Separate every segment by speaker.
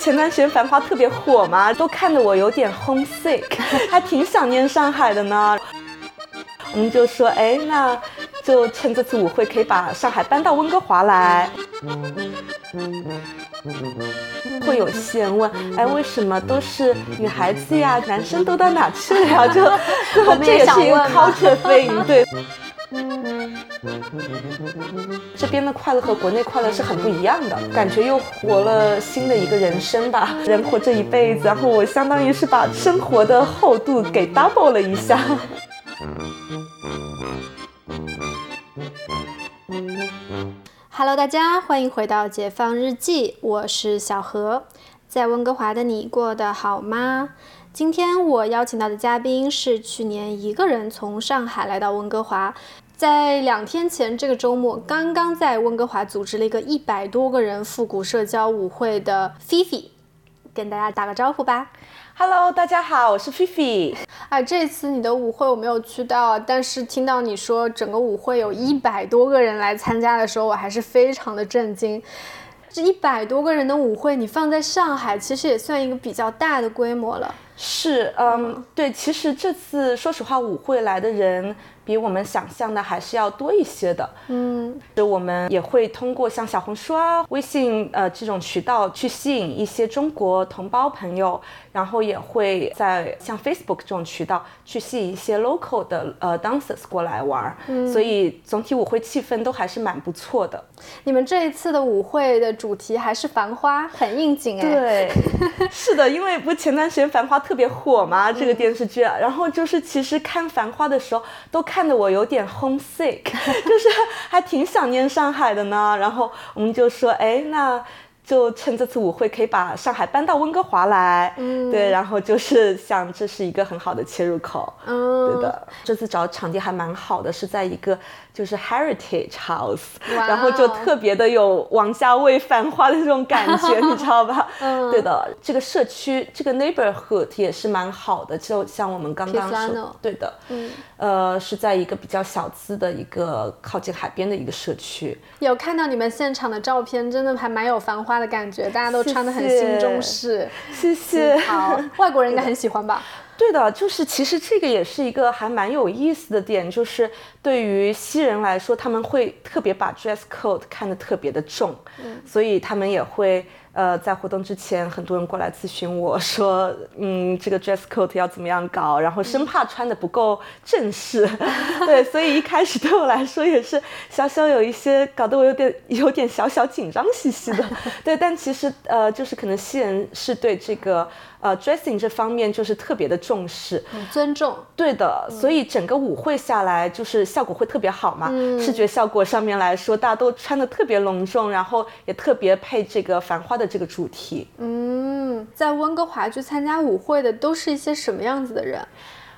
Speaker 1: 前段时间《繁花》特别火嘛，都看得我有点 homesick，还挺想念上海的呢。我们就说，哎，那就趁这次舞会，可以把上海搬到温哥华来。会有些人问，哎，为什么都是女孩子呀？男生都到哪去了呀？就这也是一个 culture 对。这边的快乐和国内快乐是很不一样的，感觉又活了新的一个人生吧。人活这一辈子，然后我相当于是把生活的厚度给 double 了一下。
Speaker 2: Hello，大家欢迎回到解放日记，我是小何。在温哥华的你过得好吗？今天我邀请到的嘉宾是去年一个人从上海来到温哥华，在两天前这个周末刚刚在温哥华组织了一个一百多个人复古社交舞会的菲菲，跟大家打个招呼吧。
Speaker 1: Hello，大家好，我是菲菲。
Speaker 2: 啊，这次你的舞会我没有去到，但是听到你说整个舞会有一百多个人来参加的时候，我还是非常的震惊。这一百多个人的舞会，你放在上海，其实也算一个比较大的规模了。
Speaker 1: 是，嗯，对，其实这次说实话，舞会来的人。比我们想象的还是要多一些的，嗯，就我们也会通过像小红书啊、微信呃这种渠道去吸引一些中国同胞朋友，然后也会在像 Facebook 这种渠道去吸引一些 local 的呃 dancers 过来玩，嗯，所以总体舞会气氛都还是蛮不错的。
Speaker 2: 你们这一次的舞会的主题还是繁花，很应景
Speaker 1: 哎。对，是的，因为不前段时间繁花特别火嘛，这个电视剧，然后就是其实看繁花的时候都看。看得我有点 homesick，就是还挺想念上海的呢。然后我们就说，哎，那。就趁这次舞会可以把上海搬到温哥华来，嗯，对，然后就是想这是一个很好的切入口，嗯，对的。这次找场地还蛮好的，是在一个就是 heritage house，然后就特别的有王家卫繁花的这种感觉，你知道吧？嗯，对的。这个社区这个 neighborhood 也是蛮好的，就像我们刚刚说，对的，嗯，呃，是在一个比较小资的一个靠近海边的一个社区。
Speaker 2: 有看到你们现场的照片，真的还蛮有繁花。的感觉，大家都穿的很新中式，
Speaker 1: 谢谢。
Speaker 2: 好，外国人应该很喜欢吧？
Speaker 1: 对的，就是其实这个也是一个还蛮有意思的点，就是对于西人来说，他们会特别把 dress code 看得特别的重，所以他们也会。呃，在活动之前，很多人过来咨询我说，嗯，这个 dress code 要怎么样搞，然后生怕穿的不够正式，对，所以一开始对我来说也是小小有一些搞得我有点有点小小紧张兮兮的，对，但其实呃，就是可能西人是对这个。呃，dressing 这方面就是特别的重视，
Speaker 2: 尊重，
Speaker 1: 对的，所以整个舞会下来就是效果会特别好嘛。视觉效果上面来说，大家都穿的特别隆重，然后也特别配这个繁花的这个主题。
Speaker 2: 嗯，在温哥华去参加舞会的都是一些什么样子的人？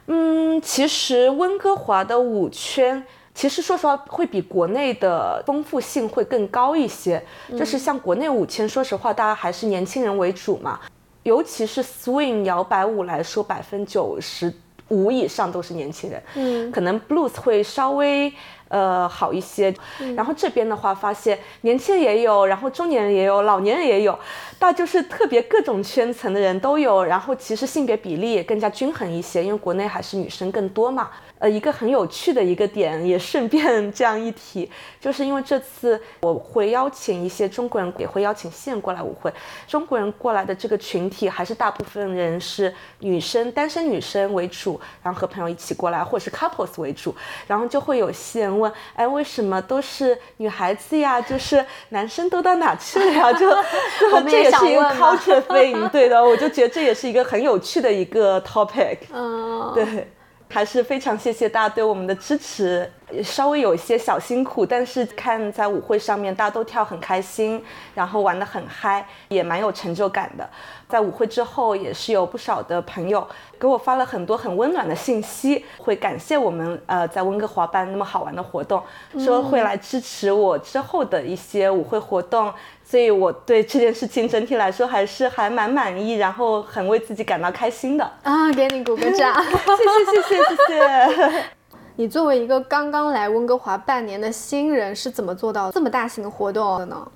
Speaker 1: 嗯，其实温哥华的舞圈，其实说实话会比国内的丰富性会更高一些。就是像国内舞圈，说实话，大家还是年轻人为主嘛。尤其是 swing 摇摆舞来说，百分之九十五以上都是年轻人。嗯，可能 blues 会稍微呃好一些。然后这边的话，发现年轻人也有，然后中年人也有，老年人也有，大就是特别各种圈层的人都有。然后其实性别比例也更加均衡一些，因为国内还是女生更多嘛。呃，一个很有趣的一个点，也顺便 这样一提，就是因为这次我会邀请一些中国人，也会邀请线过来舞会。中国人过来的这个群体，还是大部分人是女生，单身女生为主，然后和朋友一起过来，或者是 couples 为主。然后就会有些人问，哎，为什么都是女孩子呀？就是男生都到哪去了呀？就 这也是一个 culture thing，对的，我就觉得这也是一个很有趣的一个 topic。嗯，对。还是非常谢谢大家对我们的支持，稍微有一些小辛苦，但是看在舞会上面大家都跳很开心，然后玩得很嗨，也蛮有成就感的。在舞会之后，也是有不少的朋友给我发了很多很温暖的信息，会感谢我们呃在温哥华办那么好玩的活动，说会来支持我之后的一些舞会活动。所以我对这件事情整体来说还是还蛮满意，然后很为自己感到开心的
Speaker 2: 啊！给你鼓个掌，
Speaker 1: 谢谢谢谢谢谢。
Speaker 2: 你作为一个刚刚来温哥华半年的新人，是怎么做到这么大型的活动的呢？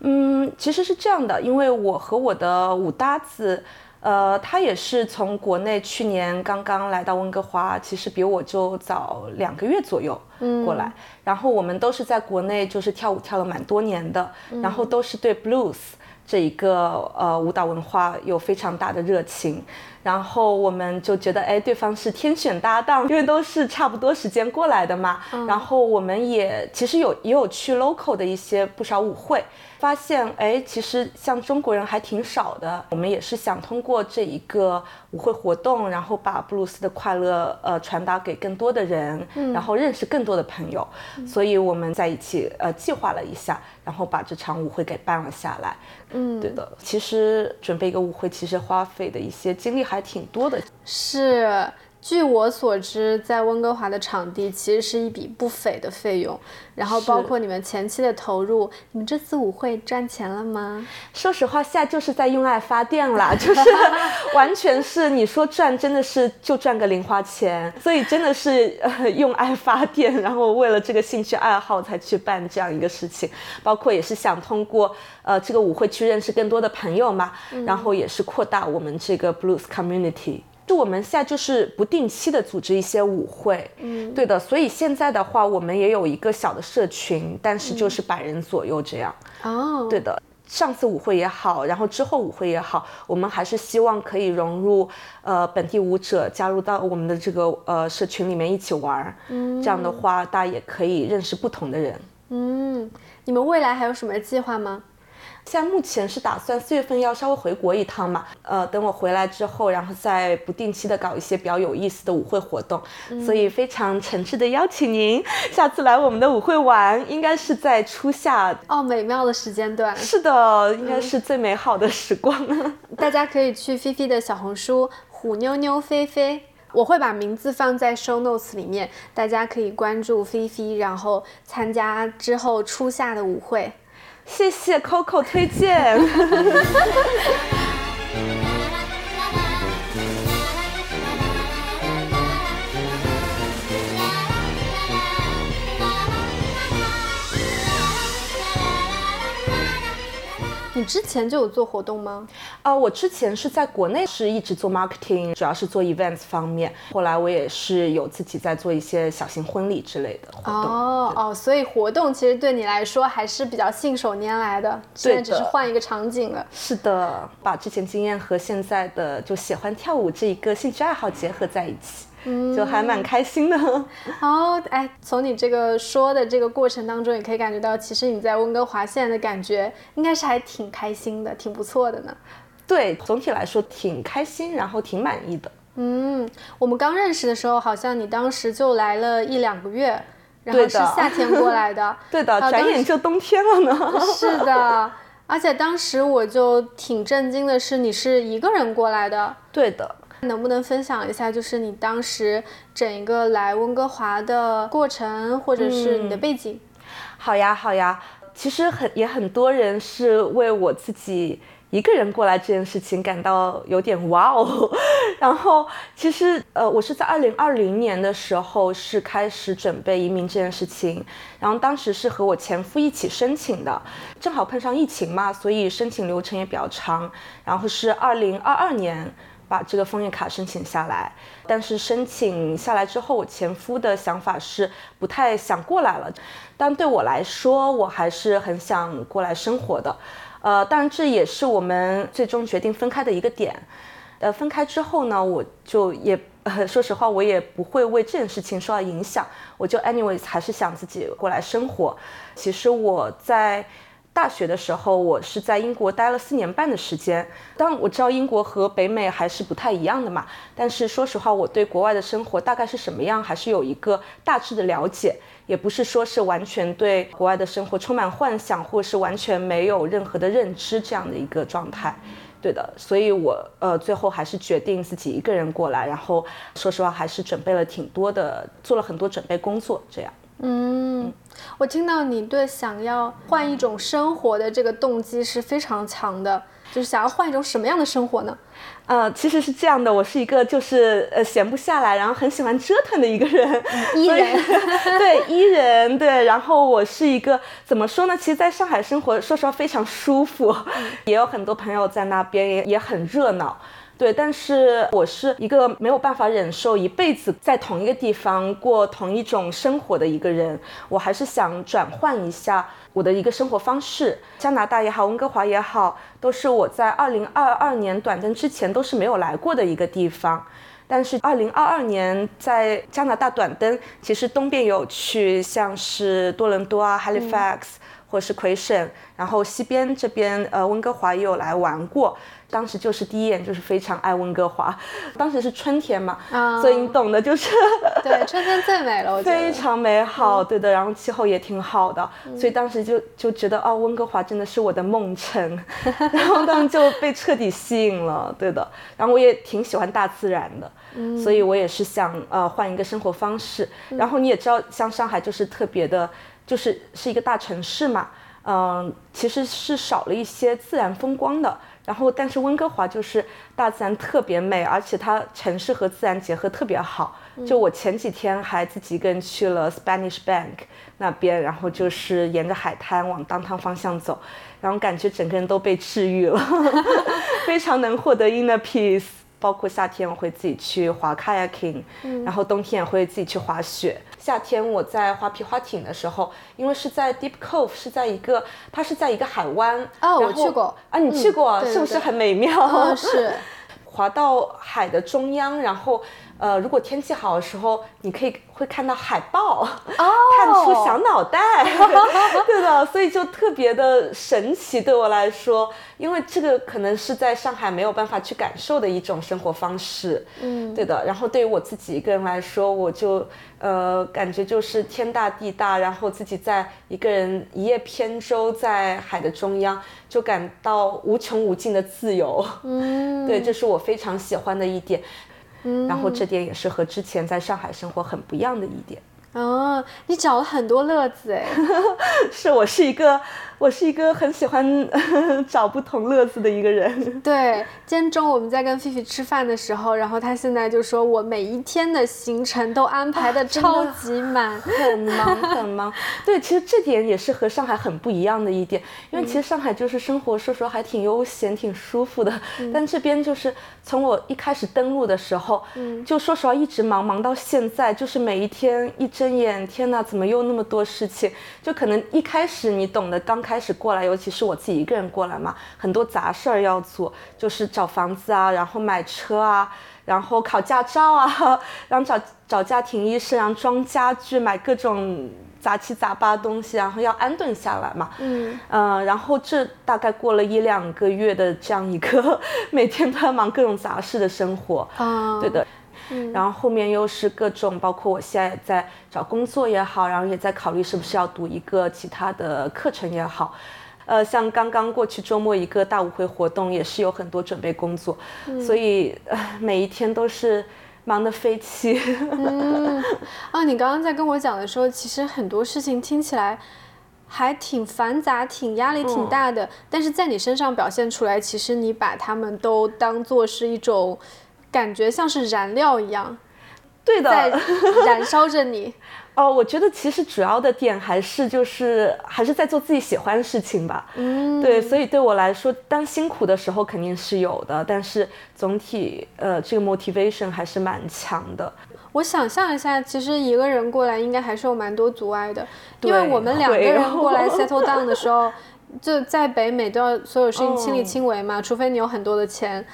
Speaker 1: 嗯，其实是这样的，因为我和我的舞搭子，呃，他也是从国内去年刚刚来到温哥华，其实比我就早两个月左右过来。然后我们都是在国内就是跳舞跳了蛮多年的，然后都是对 blues 这一个呃舞蹈文化有非常大的热情。然后我们就觉得，哎，对方是天选搭档，因为都是差不多时间过来的嘛。然后我们也其实有也有去 local 的一些不少舞会。发现哎，其实像中国人还挺少的。我们也是想通过这一个舞会活动，然后把布鲁斯的快乐呃传达给更多的人，然后认识更多的朋友。所以我们在一起呃计划了一下，然后把这场舞会给办了下来。嗯，对的。其实准备一个舞会，其实花费的一些精力还还挺多的。
Speaker 2: 是。据我所知，在温哥华的场地其实是一笔不菲的费用，然后包括你们前期的投入，你们这次舞会赚钱了吗？
Speaker 1: 说实话，现在就是在用爱发电啦，就是 完全是你说赚，真的是就赚个零花钱，所以真的是呃用爱发电，然后为了这个兴趣爱好才去办这样一个事情，包括也是想通过呃这个舞会去认识更多的朋友嘛，然后也是扩大我们这个 blues community。就我们现在就是不定期的组织一些舞会，嗯，对的，所以现在的话，我们也有一个小的社群，但是就是百人左右这样。哦，对的，上次舞会也好，然后之后舞会也好，我们还是希望可以融入呃本地舞者，加入到我们的这个呃社群里面一起玩儿。嗯，这样的话，大家也可以认识不同的人。
Speaker 2: 嗯，你们未来还有什么计划吗？
Speaker 1: 现在目前是打算四月份要稍微回国一趟嘛，呃，等我回来之后，然后再不定期的搞一些比较有意思的舞会活动，所以非常诚挚的邀请您下次来我们的舞会玩，应该是在初夏。
Speaker 2: 哦，美妙的时间段，
Speaker 1: 是的，应该是最美好的时光。
Speaker 2: 大家可以去菲菲的小红书虎妞妞菲菲，我会把名字放在 show notes 里面，大家可以关注菲菲，然后参加之后初夏的舞会。
Speaker 1: 谢谢 Coco 推荐。
Speaker 2: 你之前就有做活动吗？
Speaker 1: 啊，我之前是在国内是一直做 marketing，主要是做 events 方面。后来我也是有自己在做一些小型婚礼之类的活动。
Speaker 2: 哦哦，所以活动其实对你来说还是比较信手拈来的，虽然只是换一个场景了。
Speaker 1: 是的，把之前经验和现在的就喜欢跳舞这一个兴趣爱好结合在一起。就还蛮开心的
Speaker 2: 哦，哎，从你这个说的这个过程当中，也可以感觉到，其实你在温哥华现在的感觉应该是还挺开心的，挺不错的呢。
Speaker 1: 对，总体来说挺开心，然后挺满意的。
Speaker 2: 嗯，我们刚认识的时候，好像你当时就来了一两个月，然后是夏天过来的。
Speaker 1: 对的，转眼就冬天了呢。
Speaker 2: 是的，而且当时我就挺震惊的是，你是一个人过来的。
Speaker 1: 对的。
Speaker 2: 能不能分享一下，就是你当时整一个来温哥华的过程，或者是你的背景？
Speaker 1: 好呀，好呀。其实很也很多人是为我自己一个人过来这件事情感到有点哇哦。然后其实呃，我是在二零二零年的时候是开始准备移民这件事情，然后当时是和我前夫一起申请的，正好碰上疫情嘛，所以申请流程也比较长。然后是二零二二年。把这个枫叶卡申请下来，但是申请下来之后，我前夫的想法是不太想过来了。但对我来说，我还是很想过来生活的。呃，当然这也是我们最终决定分开的一个点。呃，分开之后呢，我就也，说实话，我也不会为这件事情受到影响。我就 anyways 还是想自己过来生活。其实我在。大学的时候，我是在英国待了四年半的时间。当，我知道英国和北美还是不太一样的嘛。但是说实话，我对国外的生活大概是什么样，还是有一个大致的了解。也不是说是完全对国外的生活充满幻想，或是完全没有任何的认知这样的一个状态。对的，所以我呃最后还是决定自己一个人过来。然后说实话，还是准备了挺多的，做了很多准备工作，这样。
Speaker 2: 嗯，我听到你对想要换一种生活的这个动机是非常强的，就是想要换一种什么样的生活呢？
Speaker 1: 呃，其实是这样的，我是一个就是呃闲不下来，然后很喜欢折腾的一个人，
Speaker 2: 伊人，
Speaker 1: 对伊人，对，然后我是一个怎么说呢？其实在上海生活，说实话非常舒服，也有很多朋友在那边，也也很热闹。对，但是我是一个没有办法忍受一辈子在同一个地方过同一种生活的一个人，我还是想转换一下我的一个生活方式。加拿大也好，温哥华也好，都是我在二零二二年短暂之前都是没有来过的一个地方。但是二零二二年在加拿大短登，其实东边有去，像是多伦多啊、Halifax 或是魁省，然后西边这边呃温哥华也有来玩过。当时就是第一眼就是非常爱温哥华，当时是春天嘛，所以你懂的，就是
Speaker 2: 对春天最美了，我觉
Speaker 1: 得。非常美好，对的，然后气候也挺好的，所以当时就就觉得哦，温哥华真的是我的梦城，然后当时就被彻底吸引了，对的，然后我也挺喜欢大自然的，所以我也是想呃换一个生活方式，然后你也知道，像上海就是特别的，就是是一个大城市嘛，嗯，其实是少了一些自然风光的。然后，但是温哥华就是大自然特别美，而且它城市和自然结合特别好。就我前几天还自己一个人去了 Spanish Bank 那边，然后就是沿着海滩往当趟方向走，然后感觉整个人都被治愈了，非常能获得 inner peace。包括夏天我会自己去滑 kayaking，然后冬天也会自己去滑雪。夏天我在划皮划艇的时候，因为是在 Deep Cove，是在一个，它是在一个海湾。
Speaker 2: 哦，我去过。
Speaker 1: 啊，你去过，是不是很美妙？
Speaker 2: 是。
Speaker 1: 滑到海的中央，然后。呃，如果天气好的时候，你可以会看到海豹，探出小脑袋，对的，所以就特别的神奇对我来说，因为这个可能是在上海没有办法去感受的一种生活方式，嗯，对的。然后对于我自己一个人来说，我就呃感觉就是天大地大，然后自己在一个人一叶扁舟在海的中央，就感到无穷无尽的自由，嗯，对，这是我非常喜欢的一点。然后这点也是和之前在上海生活很不一样的一点。
Speaker 2: 哦，你找了很多乐子哎，
Speaker 1: 是我是一个。我是一个很喜欢 找不同乐子的一个人。
Speaker 2: 对，今天中午我们在跟菲菲吃饭的时候，然后她现在就说我每一天的行程都安排的超级满，
Speaker 1: 很忙很忙。对，其实这点也是和上海很不一样的一点，因为其实上海就是生活说实话还挺悠闲、挺舒服的，但这边就是从我一开始登陆的时候，就说实话一直忙忙到现在，就是每一天一睁眼，天哪，怎么又那么多事情？就可能一开始你懂得刚。开始过来，尤其是我自己一个人过来嘛，很多杂事儿要做，就是找房子啊，然后买车啊，然后考驾照啊，然后找找家庭医生，然后装家具，买各种杂七杂八的东西，然后要安顿下来嘛。嗯嗯，然后这大概过了一两个月的这样一个 每天都要忙各种杂事的生活。啊，对的。然后后面又是各种，包括我现在在找工作也好，然后也在考虑是不是要读一个其他的课程也好，呃，像刚刚过去周末一个大舞会活动，也是有很多准备工作，所以每一天都是忙得飞起。
Speaker 2: 嗯，啊，你刚刚在跟我讲的时候，其实很多事情听起来还挺繁杂、挺压力挺大的，但是在你身上表现出来，其实你把他们都当做是一种。感觉像是燃料一样，
Speaker 1: 对的，
Speaker 2: 在 燃烧着你。
Speaker 1: 哦，我觉得其实主要的点还是就是还是在做自己喜欢的事情吧。嗯，对，所以对我来说，当辛苦的时候肯定是有的，但是总体呃这个 motivation 还是蛮强的。
Speaker 2: 我想象一下，其实一个人过来应该还是有蛮多阻碍的，因为我们两个人过来 settle down 的时候，就在北美都要所有事情亲力亲为嘛，除非你有很多的钱。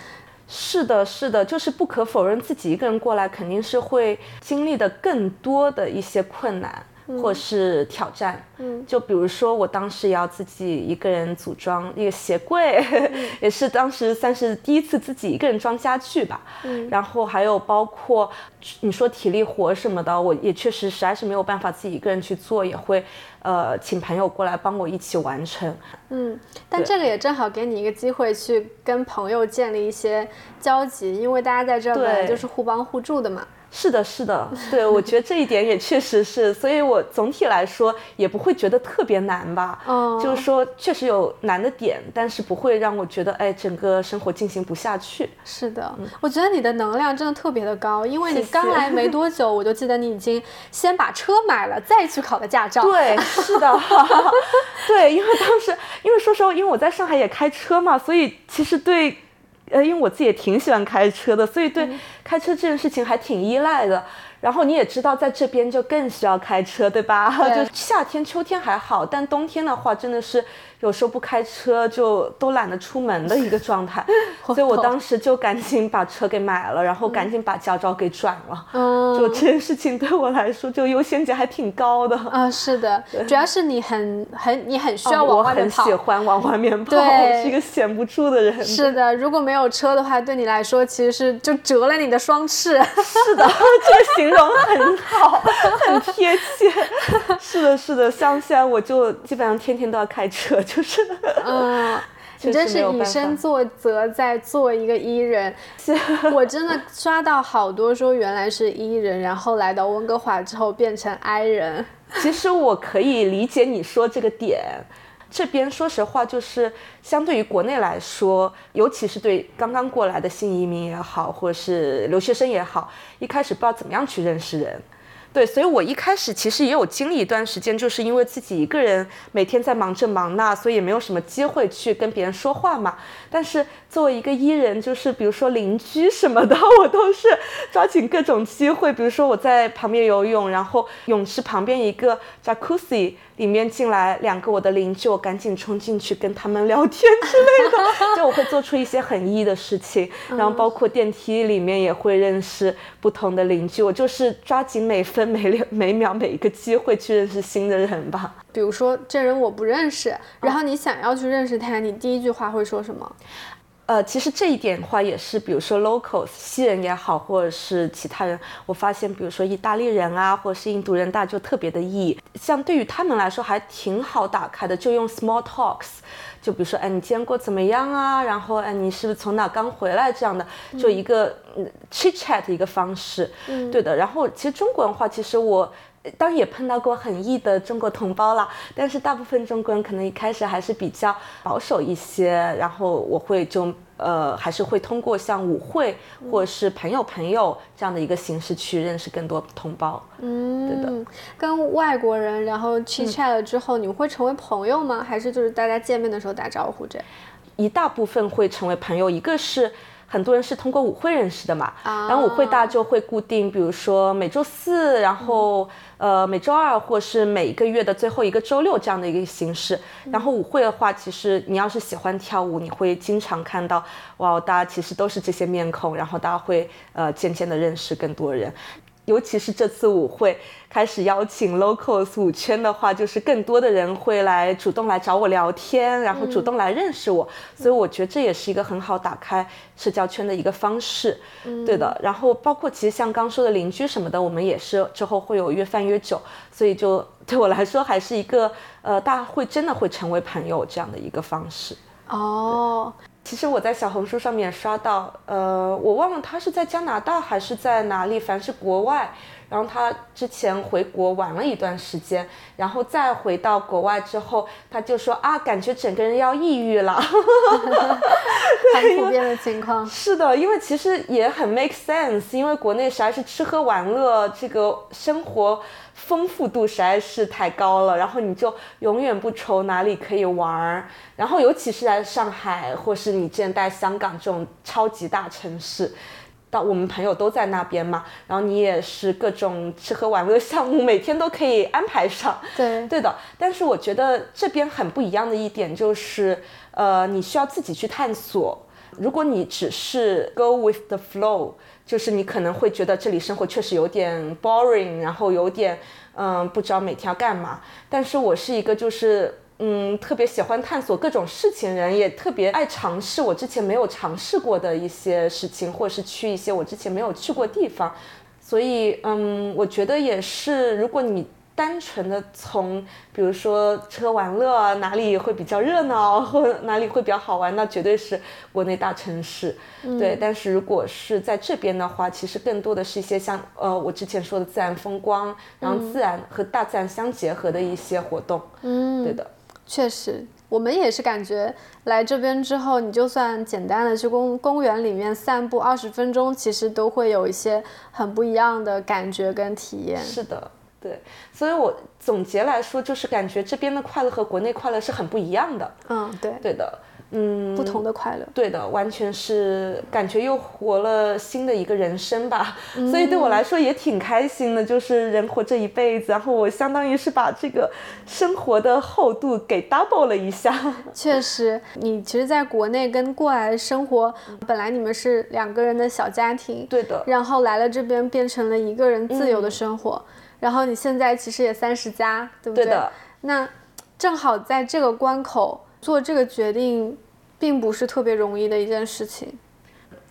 Speaker 1: 是的，是的，就是不可否认，自己一个人过来肯定是会经历的更多的一些困难。或是挑战。嗯，就比如说我当时要自己一个人组装一个鞋柜，也是当时算是第一次自己一个人装家具吧。嗯，然后还有包括你说体力活什么的，我也确实实在是没有办法自己一个人去做，也会。呃，请朋友过来帮我一起完成。
Speaker 2: 嗯，但这个也正好给你一个机会去跟朋友建立一些交集，因为大家在这本来就是互帮互助的嘛。
Speaker 1: 是的，是的，对，我觉得这一点也确实是，所以我总体来说也不会觉得特别难吧。
Speaker 2: 哦
Speaker 1: 就是说确实有难的点，但是不会让我觉得哎，整个生活进行不下去。
Speaker 2: 是的，我觉得你的能量真的特别的高，因为你刚来没多久，我就记得你已经先把车买了，再去考的驾照。
Speaker 1: 对，是的，对，因为当时，因为说实话，因为我在上海也开车嘛，所以其实对，呃，因为我自己也挺喜欢开车的，所以对开车这件事情还挺依赖的。然后你也知道，在这边就更需要开车，对吧？
Speaker 2: 对
Speaker 1: 就夏天、秋天还好，但冬天的话，真的是有时候不开车就都懒得出门的一个状态。所以我当时就赶紧把车给买了，然后赶紧把驾照给转了。
Speaker 2: 嗯，
Speaker 1: 就这件事情对我来说，就优先级还挺高的。
Speaker 2: 啊、是的，主要是你很很你很需要往外面跑。
Speaker 1: 我很喜欢往外面跑，
Speaker 2: 对
Speaker 1: 我是一个闲不住的人。
Speaker 2: 是的，如果没有车的话，对你来说其实是就折了你的双翅。
Speaker 1: 是的，这个形容很好，很贴切。是的，是的，像现在我就基本上天天都要开车，就是。
Speaker 2: 嗯，你真是以身作则，在做一个伊人。我真的刷到好多说原来是伊人，然后来到温哥华之后变成 I 人。
Speaker 1: 其实我可以理解你说这个点。这边说实话，就是相对于国内来说，尤其是对刚刚过来的新移民也好，或者是留学生也好，一开始不知道怎么样去认识人。对，所以我一开始其实也有经历一段时间，就是因为自己一个人每天在忙这忙那，所以也没有什么机会去跟别人说话嘛。但是作为一个伊人，就是比如说邻居什么的，我都是抓紧各种机会。比如说我在旁边游泳，然后泳池旁边一个 jacuzzi 里面进来两个我的邻居，我赶紧冲进去跟他们聊天之类的。就我会做出一些很 E 的事情，然后包括电梯里面也会认识不同的邻居。我就是抓紧每分每秒每秒每一个机会去认识新的人吧。
Speaker 2: 比如说这人我不认识，然后你想要去认识他，你第一句话会说什么？
Speaker 1: 呃，其实这一点的话也是，比如说 locals 西人也好，或者是其他人，我发现，比如说意大利人啊，或者是印度人，大家就特别的 E，像对于他们来说还挺好打开的，就用 small talks，就比如说，哎，你今天过怎么样啊？然后，哎，你是不是从哪刚回来？这样的，就一个嗯 chit chat 的一个方式，
Speaker 2: 嗯
Speaker 1: 对的。然后，其实中国文化，其实我。当然也碰到过很异的中国同胞啦，但是大部分中国人可能一开始还是比较保守一些，然后我会就呃还是会通过像舞会或者是朋友朋友这样的一个形式去认识更多同胞。
Speaker 2: 嗯，
Speaker 1: 对的。
Speaker 2: 跟外国人然后 chit chat 了之后，你们会成为朋友吗？还是就是大家见面的时候打招呼这样？
Speaker 1: 一大部分会成为朋友，一个是很多人是通过舞会认识的嘛，
Speaker 2: 啊
Speaker 1: 然后舞会大家就会固定，比如说每周四，然后、呃每周二，或是每一个月的最后一个周六这样的一个形式。然后舞会的话，其实你要是喜欢跳舞，你会经常看到，哇，大家其实都是这些面孔，然后大家会呃渐渐的认识更多人。尤其是这次舞会开始邀请 locals 舞圈的话，就是更多的人会来主动来找我聊天，然后主动来认识我，所以我觉得这也是一个很好打开社交圈的一个方式。嗯对的，然后包括其实像刚说的邻居什么的，我们也是之后会有越饭越酒，所以就对我来说还是一个呃，大家会真的会成为朋友这样的一个方式。
Speaker 2: 哦，
Speaker 1: 其实我在小红书上面刷到，呃，我忘了他是在加拿大还是在哪里，凡是国外。然后他之前回国玩了一段时间，然后再回到国外之后，他就说啊，感觉整个人要抑郁了。
Speaker 2: 很普遍的情况。
Speaker 1: 是的，因为其实也很 make sense，因为国内实在是吃喝玩乐这个生活丰富度实在是太高了，然后你就永远不愁哪里可以玩儿，然后尤其是在上海，或是你之前在香港这种超级大城市。到我们朋友都在那边嘛，然后你也是各种吃喝玩乐项目，每天都可以安排上。
Speaker 2: 对，
Speaker 1: 对的，但是我觉得这边很不一样的一点就是，呃，你需要自己去探索。如果你只是 go with the flow，就是你可能会觉得这里生活确实有点 boring，然后有点嗯不知道每天要干嘛。但是我是一个就是嗯特别喜欢探索各种事情人，也特别爱尝试我之前没有尝试过的一些事情，或者是去一些我之前没有去过地方。所以，嗯，我觉得也是，如果你单纯的从，比如说吃喝玩乐哪里会比较热闹，或哪里会比较好玩，那绝对是国内大城市。对，但是如果是在这边的话，其实更多的是一些像呃我之前说的自然风光，然后自然和大自然相结合的一些活动。嗯，对的，
Speaker 2: 确实。我们也是感觉来这边之后，你就算简单的去公公园里面散步二十分钟，其实都会有一些很不一样的感觉跟体验。
Speaker 1: 是的，对，所以我总结来说，就是感觉这边的快乐和国内快乐是很不一样的。
Speaker 2: 嗯，对，
Speaker 1: 对的。嗯，
Speaker 2: 不同的快乐，
Speaker 1: 对的，完全是感觉又活了新的一个人生吧，所以对我来说也挺开心的，就是人活这一辈子，然后我相当于是把这个生活的厚度给 double 了一下。
Speaker 2: 确实，你其实在国内跟过来生活，本来你们是两个人的小家庭，
Speaker 1: 对的，
Speaker 2: 然后来了这边变成了一个人自由的生活，然后你现在其实也三十加，对不对？
Speaker 1: 对的。
Speaker 2: 那正好在这个关口做这个决定。并不是特别容易的一件事情，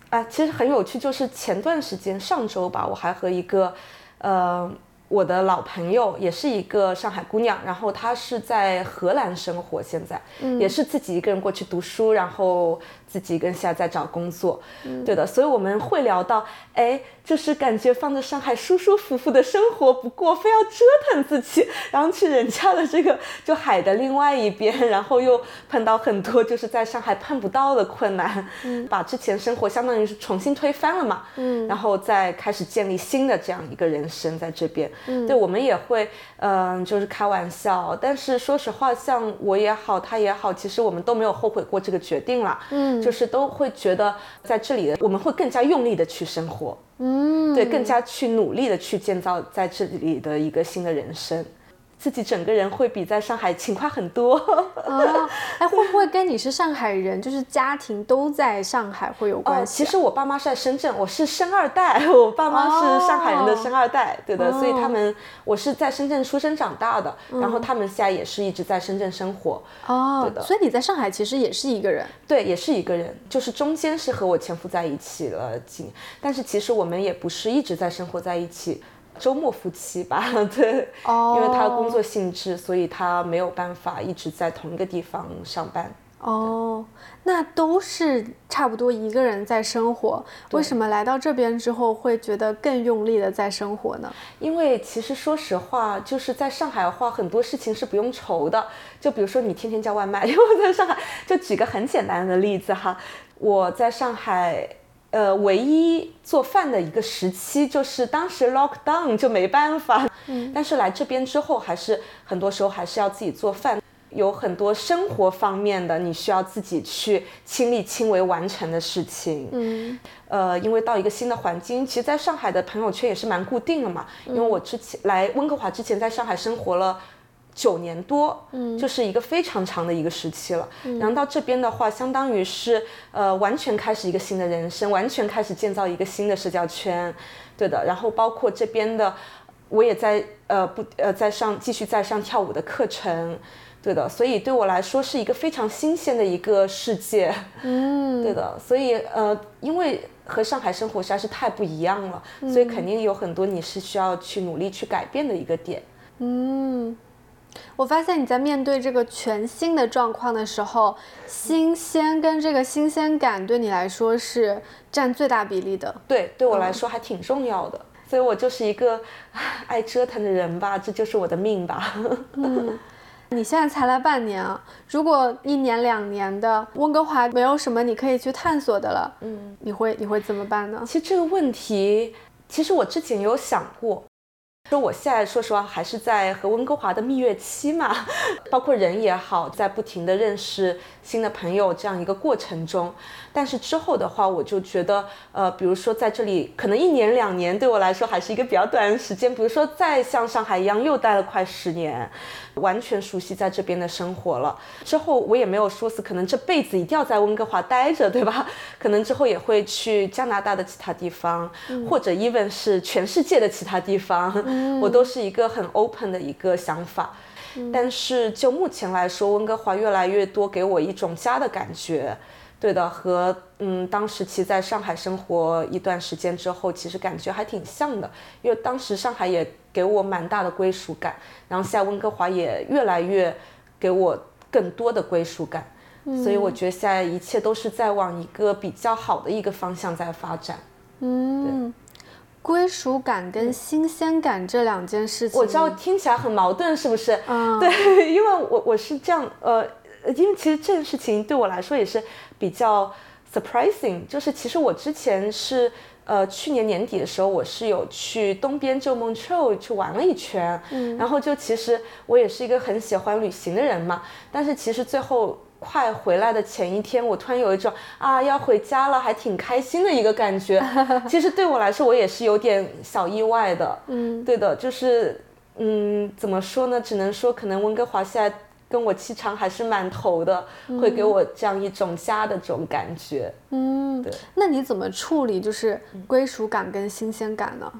Speaker 1: 啊，其实很有趣，就是前段时间上周吧，我还和一个，呃，我的老朋友，也是一个上海姑娘，然后她是在荷兰生活，现在，也是自己一个人过去读书，然后。自己跟现在在找工作，对的，所以我们会聊到，哎，就是感觉放在上海舒舒服服的生活不过，非要折腾自己，然后去人家的这个就海的另外一边，然后又碰到很多就是在上海碰不到的困难，把之前生活相当于是重新推翻了嘛，嗯，然后再开始建立新的这样一个人生在这边，嗯，对我们也会，嗯，就是开玩笑，但是说实话，像我也好，他也好，其实我们都没有后悔过这个决定了，嗯。就是都会觉得在这里的我们会更加用力的去生活，嗯，对，更加去努力的去建造在这里的一个新的人生。自己整个人会比在上海勤快很多
Speaker 2: 哦，哎，会不会跟你是上海人，就是家庭都在上海会有关
Speaker 1: 系？其实我爸妈是在深圳，我是生二代，我爸妈是上海人的生二代，对的，所以他们我是在深圳出生长大的，然后他们现在也是一直在深圳生活
Speaker 2: 哦，
Speaker 1: 对的。
Speaker 2: 所以你在上海其实也是一个人，
Speaker 1: 对，也是一个人，就是中间是和我前夫在一起了几年，但是其实我们也不是一直在生活在一起。周末夫妻吧，对，因为他工作性质，所以他没有办法一直在同一个地方上班。
Speaker 2: 哦，那都是差不多一个人在生活，为什么来到这边之后会觉得更用力的在生活呢？
Speaker 1: 因为其实说实话，就是在上海的话，很多事情是不用愁的。就比如说你天天叫外卖，因为我在上海，就举个很简单的例子哈，我在上海。呃，唯一做饭的一个时期就是当时 lock down 就没办法，嗯，但是来这边之后，还是很多时候还是要自己做饭，有很多生活方面的你需要自己去亲力亲为完成的事情，嗯，呃，因为到一个新的环境，其实在上海的朋友圈也是蛮固定的嘛，因为我之前来温哥华之前在上海生活了。九年多，嗯，就是一个非常长的一个时期了。然后到这边的话，相当于是呃，完全开始一个新的人生，完全开始建造一个新的社交圈，对的。然后包括这边的，我也在呃不呃在上继续在上跳舞的课程，对的。所以对我来说是一个非常新鲜的一个世界，嗯，对的。所以呃，因为和上海生活实在是太不一样了，所以肯定有很多你是需要去努力去改变的一个点，
Speaker 2: 嗯。我发现你在面对这个全新的状况的时候，新鲜跟这个新鲜感对你来说是占最大比例的。
Speaker 1: 对，对我来说还挺重要的。所以我就是一个爱折腾的人吧，这就是我的命吧。
Speaker 2: 嗯，你现在才来半年啊，如果一年两年的温哥华没有什么你可以去探索的了，嗯，你会你会怎么办呢？
Speaker 1: 其实这个问题，其实我之前有想过。我现在说实话还是在和温哥华的蜜月期嘛，包括人也好，在不停的认识新的朋友这样一个过程中，但是之后的话，我就觉得，呃，比如说在这里可能一年两年对我来说还是一个比较短的时间，比如说再像上海一样又待了快十年，完全熟悉在这边的生活了。之后我也没有说死，可能这辈子一定要在温哥华待着，对吧？可能之后也会去加拿大的其他地方，或者 even 是全世界的其他地方。我都是一个很 open 的一个想法，但是就目前来说，温哥华越来越多给我一种家的感觉，对的，和嗯当时其实在上海生活一段时间之后，其实感觉还挺像的，因为当时上海也给我蛮大的归属感，然后现在温哥华也越来越给我更多的归属感，所以我觉得现在一切都是在往一个比较好的一个方向在发展。
Speaker 2: 嗯，归属感跟新鲜感这两件事情，
Speaker 1: 我知道听起来很矛盾，是不是？
Speaker 2: 嗯。
Speaker 1: 对，因为我我是这样，呃，因为其实这件事情对我来说也是比较 surprising，就是其实我之前是。呃，去年年底的时候，我是有去东边就 Montreal 去玩了一圈，嗯，然后就其实我也是一个很喜欢旅行的人嘛，但是其实最后快回来的前一天，我突然有一种啊要回家了，还挺开心的一个感觉。其实对我来说，我也是有点小意外的，嗯，对的，就是嗯，怎么说呢？只能说可能温哥华现在。跟我气场还是蛮投的，会给我这样一种家的这种感觉。
Speaker 2: 嗯，
Speaker 1: 对。
Speaker 2: 那你怎么处理就是归属感跟新鲜感呢？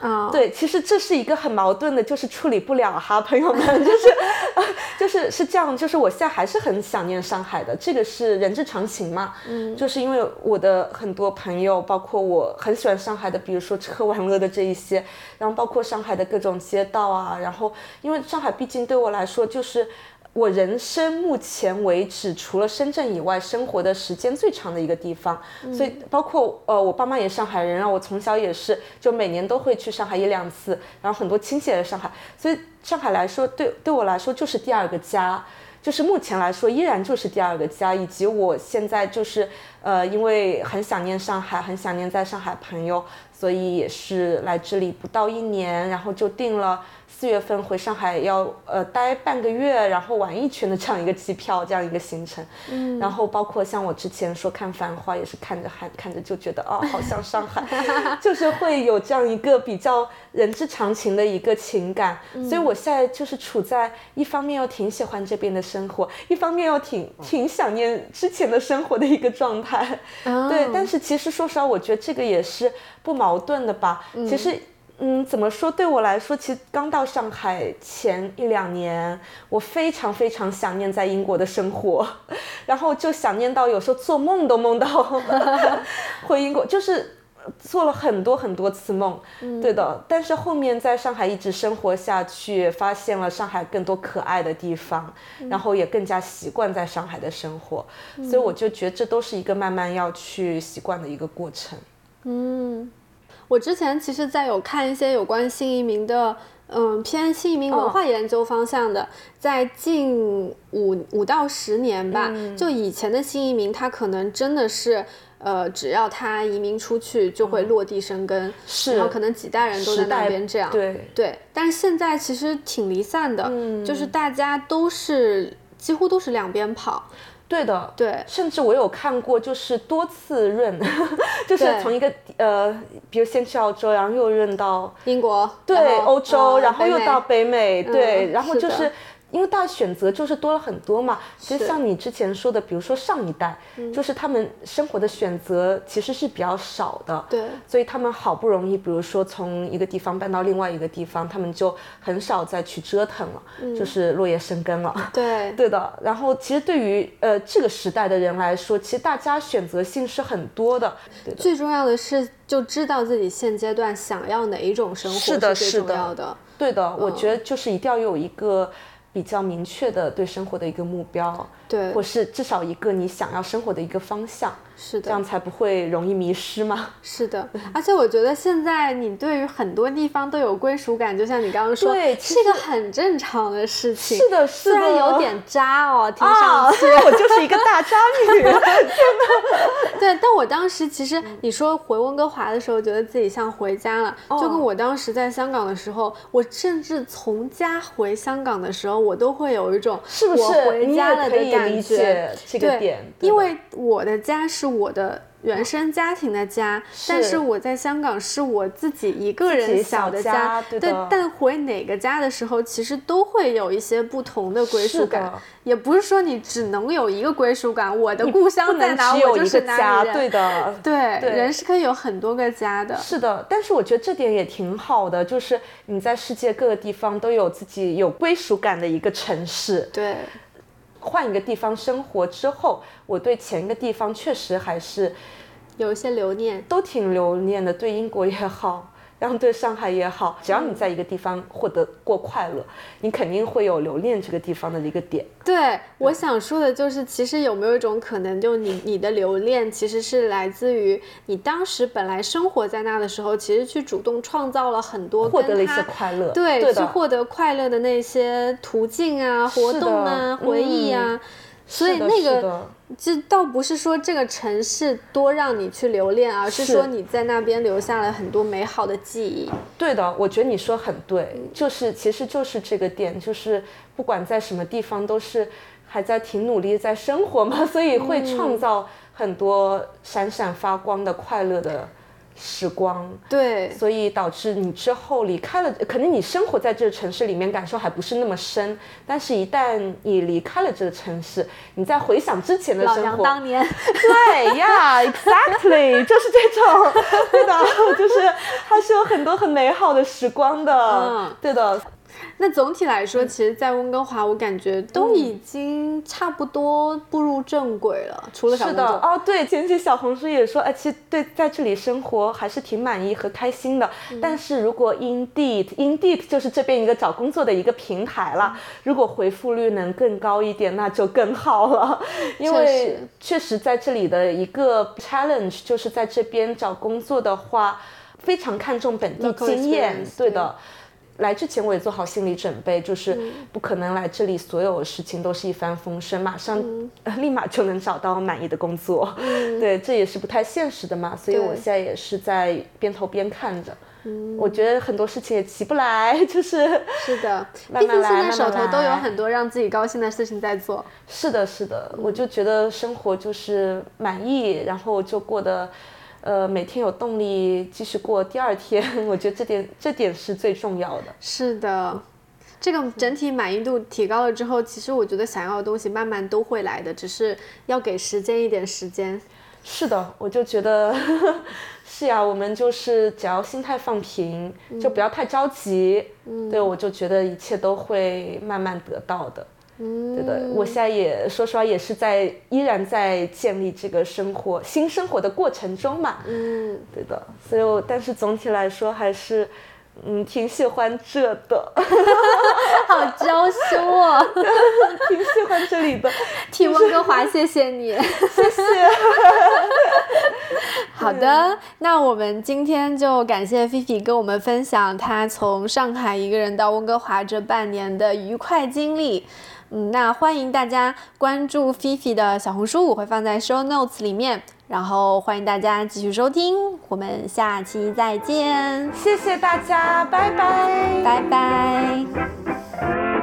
Speaker 2: 啊，
Speaker 1: 对，其实这是一个很矛盾的，就是处理不了哈，朋友们，就是 就是是这样，就是我现在还是很想念上海的，这个是人之常情嘛。嗯，就是因为我的很多朋友，包括我很喜欢上海的，比如说吃喝玩乐的这一些，然后包括上海的各种街道啊，然后因为上海毕竟对我来说就是。我人生目前为止，除了深圳以外，生活的时间最长的一个地方，所以包括呃，我爸妈也上海人，然后我从小也是，就每年都会去上海一两次，然后很多亲戚也在上海，所以上海来说，对对我来说就是第二个家，就是目前来说依然就是第二个家，以及我现在就是呃，因为很想念上海，很想念在上海朋友，所以也是来这里不到一年，然后就定了。四月份回上海要呃待半个月，然后玩一圈的这样一个机票，这样一个行程。嗯，然后包括像我之前说看《繁花》，也是看着看 看着就觉得哦，好像上海，就是会有这样一个比较人之常情的一个情感。所以我现在就是处在一方面又挺喜欢这边的生活，一方面又挺挺想念之前的生活的一个状态。对，但是其实说实话，我觉得这个也是不矛盾的吧。其实。嗯，怎么说？对我来说，其实刚到上海前一两年，我非常非常想念在英国的生活，然后就想念到有时候做梦都梦到 回英国，就是做了很多很多次梦。对的，但是后面在上海一直生活下去，发现了上海更多可爱的地方，然后也更加习惯在上海的生活，所以我就觉得这都是一个慢慢要去习惯的一个过程。
Speaker 2: 嗯。我之前其实，在有看一些有关新移民的，嗯，偏新移民文化研究方向的，在近五五到十年吧，就以前的新移民，他可能真的是，呃，只要他移民出去，就会落地生根，
Speaker 1: 是，
Speaker 2: 然后可能几代人都在那边这样，
Speaker 1: 对
Speaker 2: 对。但是现在其实挺离散的，就是大家都是几乎都是两边跑。
Speaker 1: 对的，
Speaker 2: 对，
Speaker 1: 甚至我有看过，就是多次润，就是从一个呃，比如先去澳洲，然后又润到
Speaker 2: 英国，
Speaker 1: 对，欧洲，然后又到北美，对，然后就是。因为大家选择就是多了很多嘛，其实像你之前说的，比如说上一代，就是他们生活的选择其实是比较少的，
Speaker 2: 对，
Speaker 1: 所以他们好不容易，比如说从一个地方搬到另外一个地方，他们就很少再去折腾了，就是落叶生根了，
Speaker 2: 对，
Speaker 1: 对的。然后其实对于呃这个时代的人来说，其实大家选择性是很多的，
Speaker 2: 最重要的是就知道自己现阶段想要哪一种生活是最重要的，
Speaker 1: 对的，我觉得就是一定要有一个。比较明确的对生活的一个目标，
Speaker 2: 对，
Speaker 1: 或是至少一个你想要生活的一个方向。
Speaker 2: 是的，
Speaker 1: 这样才不会容易迷失嘛？
Speaker 2: 是的，而且我觉得现在你对于很多地方都有归属感，就像你刚刚说，
Speaker 1: 对，
Speaker 2: 是一个很正常的事情。
Speaker 1: 是的，是
Speaker 2: 的，虽然有点渣哦，听上去
Speaker 1: 我就是一个大渣女，天哪！
Speaker 2: 对，但我当时其实你说回温哥华的时候，觉得自己像回家了，就跟我当时在香港的时候，我甚至从家回香港的时候，我都会有一种
Speaker 1: 是不是
Speaker 2: 回家了的感觉。
Speaker 1: 这个点，
Speaker 2: 因为我的家是。我的原生家庭的家，但是我在香港是我自己一个人小的
Speaker 1: 家，
Speaker 2: 对。但回哪个家的时候，其实都会有一些不同的归属感，也不是说你只能有一个归属感。我的故乡在哪，我就是哪里人。
Speaker 1: 对的，
Speaker 2: 对，人是可以有很多个家的。
Speaker 1: 是的，但是我觉得这点也挺好的，就是你在世界各个地方都有自己有归属感的一个城市。
Speaker 2: 对。
Speaker 1: 换一个地方生活之后，我对前一个地方确实还是
Speaker 2: 有一些留念。
Speaker 1: 都挺留念的，对英国也好。然后对上海也好，只要你在一个地方获得过快乐，你肯定会有留恋这个地方的一个点。
Speaker 2: 对，我想说的就是，其实有没有一种可能，就你你的留恋其实是来自于你当时本来生活在那的时候，其实去主动创造了很多，
Speaker 1: 获得了一些快乐，
Speaker 2: 对，去获得快乐的那些途径啊、活动啊、回忆啊。所以那个，这倒不是说这个城市多让你去留恋，而是说你在那边留下了很多美好的记忆。
Speaker 1: 对的，我觉得你说很对，就是其实就是这个点，就是不管在什么地方，都是还在挺努力在生活嘛，所以会创造很多闪闪发光的快乐的。时光。
Speaker 2: 对，
Speaker 1: 所以导致你之后离开了，可能你生活在这个城市里面感受还不是那么深，但是一旦你离开了这个城市，你在回想之前的生活，老
Speaker 2: 娘当年，
Speaker 1: 对呀，exactly，就是这种，对的，就是还是有很多很美好的时光的，嗯，对的。
Speaker 2: 那总体来说，其实，在温哥华，我感觉都已经差不多步入正轨了。除了
Speaker 1: 是的哦，对，前期小红书也说，哎，其实对在这里生活还是挺满意和开心的。但是如果 Indeed，Indeed 就是这边一个找工作的一个平台了，如果回复率能更高一点，那就更好了。因为确实在这里的一个 challenge 就是在这边找工作的话，非常看重本地经验。对的。来之前我也做好心理准备，就是不可能来这里所有事情都是一帆风顺，马上 立马就能找到满意的工作。对，这也是不太现实的嘛。所以我现在也是在边投边看着。我觉得很多事情也起不来，就是
Speaker 2: 是的，毕竟现在手头都有很多让自己高兴的事情在做。
Speaker 1: 是的，是的，我就觉得生活就是满意，然后就过得。呃，每天有动力继续过第二天，我觉得这点这点是最重要的。
Speaker 2: 是的，这个整体满意度提高了之后，其实我觉得想要的东西慢慢都会来的，只是要给时间一点时间。
Speaker 1: 是的，我就觉得 是呀，我们就是只要心态放平，就不要太着急。嗯，对我就觉得一切都会慢慢得到的。对的，我现在也说实话，也是在依然在建立这个生活新生活的过程中嘛。嗯，对的，所以，我但是总体来说还是，嗯，挺喜欢这的。
Speaker 2: 好娇羞哦，
Speaker 1: 挺喜欢这里的。
Speaker 2: 替温哥华谢谢你，
Speaker 1: 谢谢。
Speaker 2: 好的，那我们今天就感谢菲菲跟我们分享她从上海一个人到温哥华这半年的愉快经历。嗯，那欢迎大家关注菲菲的小红书，我会放在 show notes 里面。然后欢迎大家继续收听，我们下期再见，
Speaker 1: 谢谢大家，拜拜，
Speaker 2: 拜拜。